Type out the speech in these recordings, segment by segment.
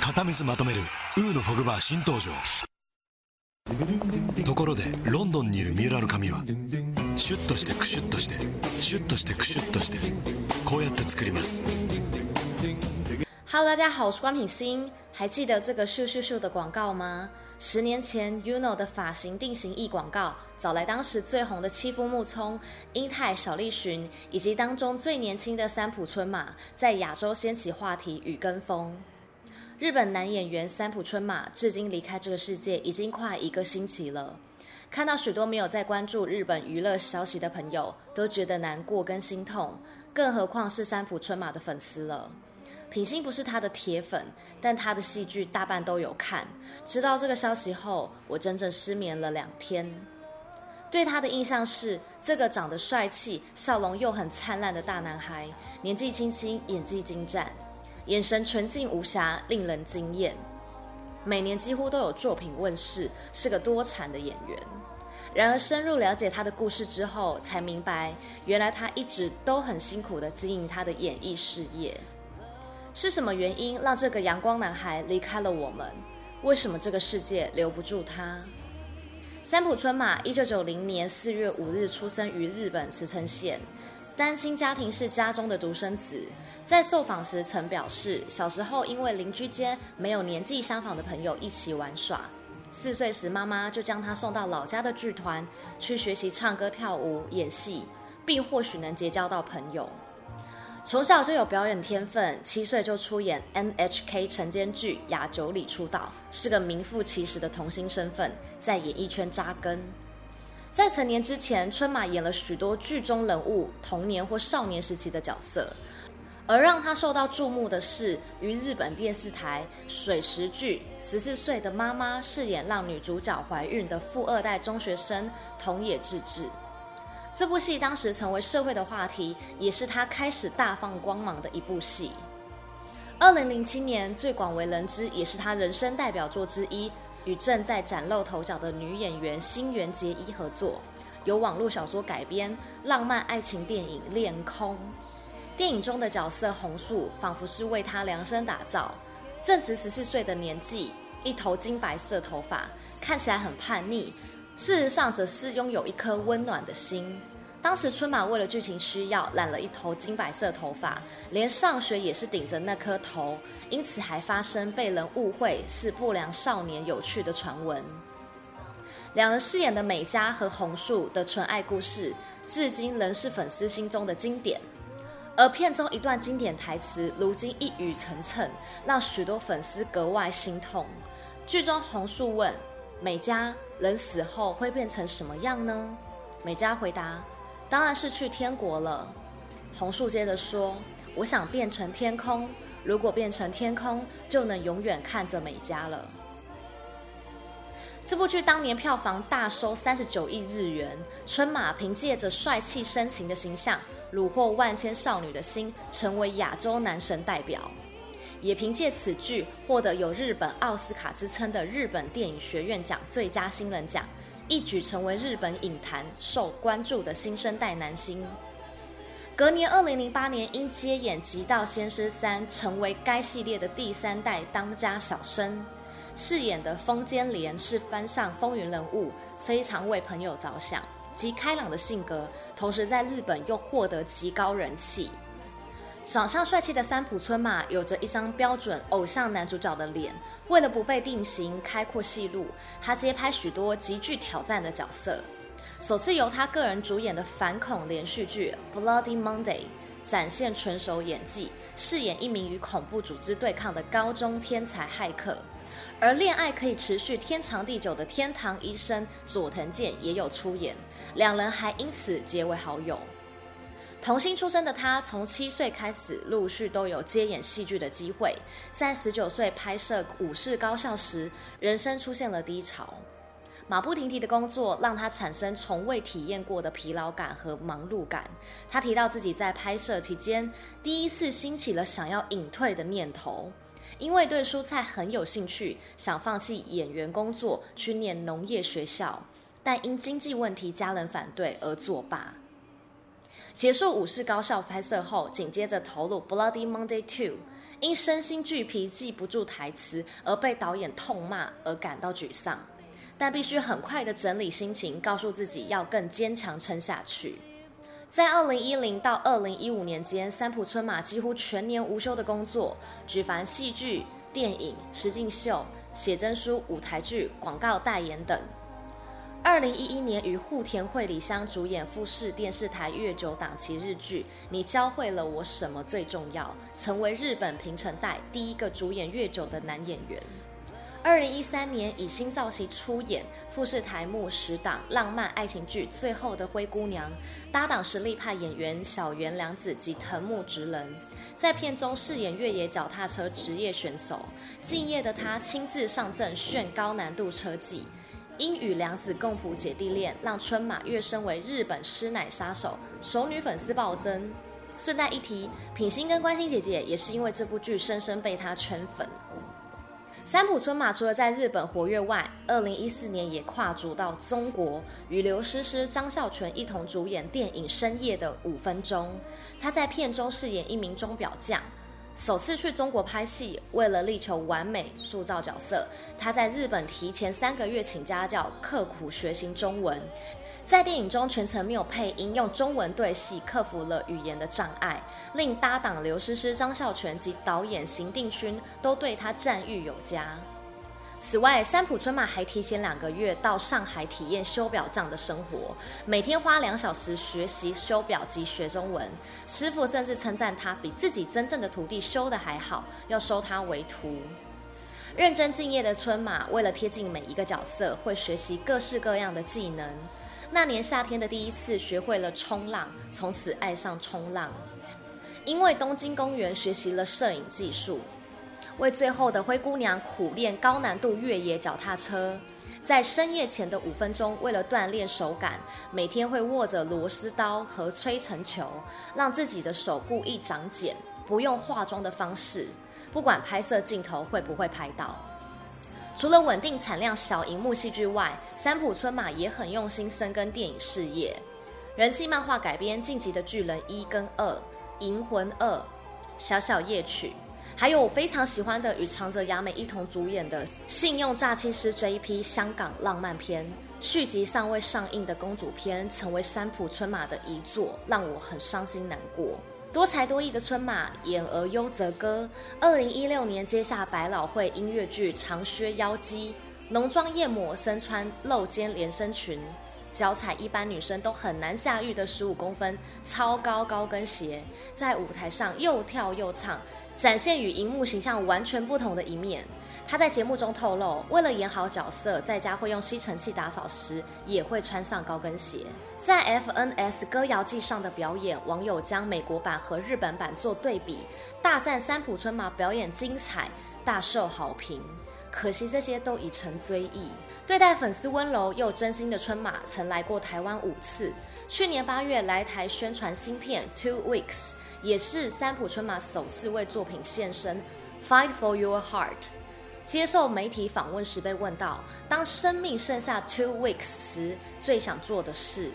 片水まとめるウーのフォグバー新登场ところでロンドンにいる三浦の髪はシュッとしてクシュッとしてシュッとしてクシュッとしてこうやって作ります Hello，大家好，我是官品心。还记得这个咻咻咻的广告吗？十年前，Uno 的发型定型液广告找来当时最红的妻夫木聪、英泰、小栗旬，以及当中最年轻的三浦春马，在亚洲掀起话题与跟风。日本男演员三浦春马至今离开这个世界已经快一个星期了。看到许多没有在关注日本娱乐消息的朋友都觉得难过跟心痛，更何况是三浦春马的粉丝了。品心不是他的铁粉，但他的戏剧大半都有看。知道这个消息后，我整整失眠了两天。对他的印象是这个长得帅气、笑容又很灿烂的大男孩，年纪轻轻，演技精湛。眼神纯净无瑕，令人惊艳。每年几乎都有作品问世，是个多产的演员。然而深入了解他的故事之后，才明白原来他一直都很辛苦地经营他的演艺事业。是什么原因让这个阳光男孩离开了我们？为什么这个世界留不住他？三浦春马，一九九零年四月五日出生于日本茨城县。单亲家庭是家中的独生子，在受访时曾表示，小时候因为邻居间没有年纪相仿的朋友一起玩耍，四岁时妈妈就将他送到老家的剧团去学习唱歌、跳舞、演戏，并或许能结交到朋友。从小就有表演天分，七岁就出演 NHK 晨间剧《雅九里》出道，是个名副其实的童星身份，在演艺圈扎根。在成年之前，春马演了许多剧中人物童年或少年时期的角色，而让他受到注目的是，于日本电视台水石剧《十四岁的妈妈》饰演让女主角怀孕的富二代中学生桐野智志。这部戏当时成为社会的话题，也是他开始大放光芒的一部戏。二零零七年最广为人知，也是他人生代表作之一。与正在崭露头角的女演员新垣结衣合作，由网络小说改编浪漫爱情电影《恋空》。电影中的角色红树仿佛是为她量身打造，正值十四岁的年纪，一头金白色头发，看起来很叛逆，事实上则是拥有一颗温暖的心。当时春马为了剧情需要染了一头金白色头发，连上学也是顶着那颗头。因此还发生被人误会是不良少年有趣的传闻。两人饰演的美嘉和红树的纯爱故事，至今仍是粉丝心中的经典。而片中一段经典台词，如今一语成谶，让许多粉丝格外心痛。剧中红树问美嘉：“人死后会变成什么样呢？”美嘉回答：“当然是去天国了。”红树接着说：“我想变成天空。”如果变成天空，就能永远看着美嘉了。这部剧当年票房大收三十九亿日元，春马凭借着帅气深情的形象，虏获万千少女的心，成为亚洲男神代表。也凭借此剧获得有日本奥斯卡之称的日本电影学院奖最佳新人奖，一举成为日本影坛受关注的新生代男星。隔年，二零零八年因接演《极道先师三》，成为该系列的第三代当家小生。饰演的风间莲是番上风云人物，非常为朋友着想，极开朗的性格，同时在日本又获得极高人气。长相帅气的三浦春马有着一张标准偶像男主角的脸，为了不被定型，开阔戏路，他接拍许多极具挑战的角色。首次由他个人主演的反恐连续剧《Bloody Monday》展现纯熟演技，饰演一名与恐怖组织对抗的高中天才骇客。而恋爱可以持续天长地久的天堂医生佐藤健也有出演，两人还因此结为好友。童星出身的他，从七岁开始陆续都有接演戏剧的机会，在十九岁拍摄《武士高校》时，人生出现了低潮。马不停蹄的工作让他产生从未体验过的疲劳感和忙碌感。他提到自己在拍摄期间第一次兴起了想要隐退的念头，因为对蔬菜很有兴趣，想放弃演员工作去念农业学校，但因经济问题家人反对而作罢。结束武士高校拍摄后，紧接着投入《Bloody Monday 2》，因身心俱疲记不住台词而被导演痛骂而感到沮丧，但必须很快的整理心情，告诉自己要更坚强撑下去。在二零一零到二零一五年间，三浦春马几乎全年无休的工作，举凡戏剧、电影、实境秀、写真书、舞台剧、广告代言等。二零一一年与户田惠梨香主演富士电视台月九档期日剧《你教会了我什么最重要》，成为日本平成代第一个主演月九的男演员。二零一三年以新造型出演富士台木十档浪漫爱情剧《最后的灰姑娘》，搭档实力派演员小原良子及藤木直人，在片中饰演越野脚踏车职业选手。敬业的他亲自上阵炫高难度车技，因与凉子共谱姐弟恋，让春马跃升为日本师奶杀手，熟女粉丝暴增。顺带一提，品心跟关心姐姐也是因为这部剧深深被他圈粉。三浦春马除了在日本活跃外，二零一四年也跨足到中国，与刘诗诗、张孝全一同主演电影《深夜的五分钟》。他在片中饰演一名钟表匠，首次去中国拍戏，为了力求完美塑造角色，他在日本提前三个月请家教，刻苦学习中文。在电影中全程没有配音，用中文对戏，克服了语言的障碍，令搭档刘诗诗、张孝全及导演邢定勋都对他赞誉有加。此外，三浦春马还提前两个月到上海体验修表匠的生活，每天花两小时学习修表及学中文。师傅甚至称赞他比自己真正的徒弟修得还好，要收他为徒。认真敬业的春马，为了贴近每一个角色，会学习各式各样的技能。那年夏天的第一次学会了冲浪，从此爱上冲浪。因为东京公园学习了摄影技术，为最后的灰姑娘苦练高难度越野脚踏车。在深夜前的五分钟，为了锻炼手感，每天会握着螺丝刀和吹尘球，让自己的手故意长茧，不用化妆的方式，不管拍摄镜头会不会拍到。除了稳定产量小荧幕戏剧外，三浦春马也很用心深耕电影事业。人气漫画改编《进击的巨人》一跟二，《银魂二》、《小小夜曲》，还有我非常喜欢的与长泽雅美一同主演的《信用诈欺师 JP》香港浪漫片。续集尚未上映的公主篇，成为山浦春马的遗作，让我很伤心难过。多才多艺的春马，演而优则歌。二零一六年接下百老汇音乐剧《长靴妖姬》，浓妆艳抹，身穿露肩连身裙，脚踩一般女生都很难驾驭的十五公分超高高跟鞋，在舞台上又跳又唱，展现与荧幕形象完全不同的一面。他在节目中透露，为了演好角色，在家会用吸尘器打扫时也会穿上高跟鞋。在 FNS 歌谣祭上的表演，网友将美国版和日本版做对比，大赞三浦春马表演精彩，大受好评。可惜这些都已成追忆。对待粉丝温柔又真心的春马，曾来过台湾五次。去年八月来台宣传新片《Two Weeks》，也是三浦春马首次为作品献声，《Fight for Your Heart》。接受媒体访问时被问到，当生命剩下 two weeks 时，最想做的事，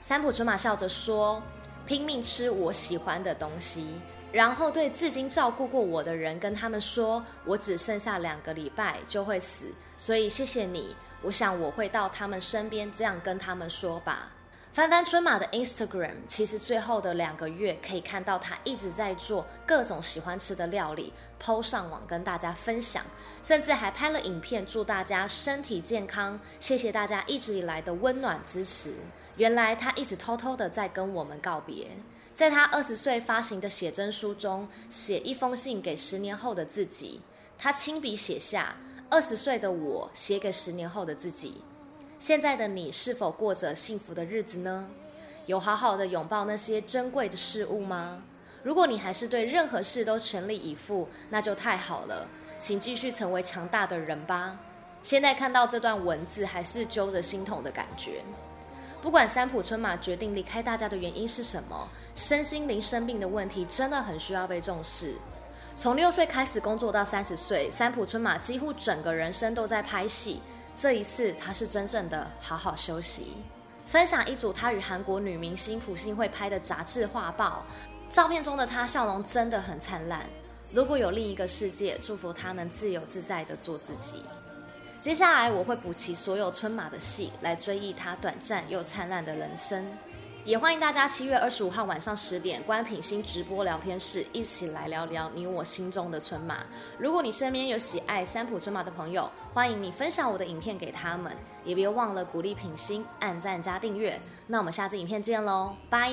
三浦春马笑着说：“拼命吃我喜欢的东西，然后对至今照顾过我的人跟他们说，我只剩下两个礼拜就会死，所以谢谢你。我想我会到他们身边，这样跟他们说吧。”翻翻春马的 Instagram，其实最后的两个月可以看到他一直在做各种喜欢吃的料理，PO 上网跟大家分享，甚至还拍了影片祝大家身体健康，谢谢大家一直以来的温暖支持。原来他一直偷偷的在跟我们告别，在他二十岁发行的写真书中，写一封信给十年后的自己，他亲笔写下二十岁的我写给十年后的自己。现在的你是否过着幸福的日子呢？有好好的拥抱那些珍贵的事物吗？如果你还是对任何事都全力以赴，那就太好了，请继续成为强大的人吧。现在看到这段文字，还是揪着心痛的感觉。不管三浦春马决定离开大家的原因是什么，身心灵生病的问题真的很需要被重视。从六岁开始工作到三十岁，三浦春马几乎整个人生都在拍戏。这一次，他是真正的好好休息。分享一组他与韩国女明星朴信惠拍的杂志画报，照片中的他笑容真的很灿烂。如果有另一个世界，祝福他能自由自在的做自己。接下来我会补齐所有春马的戏，来追忆他短暂又灿烂的人生。也欢迎大家七月二十五号晚上十点关品心直播聊天室，一起来聊聊你我心中的村马。如果你身边有喜爱三浦春马的朋友，欢迎你分享我的影片给他们，也别忘了鼓励品心按赞加订阅。那我们下次影片见喽，拜。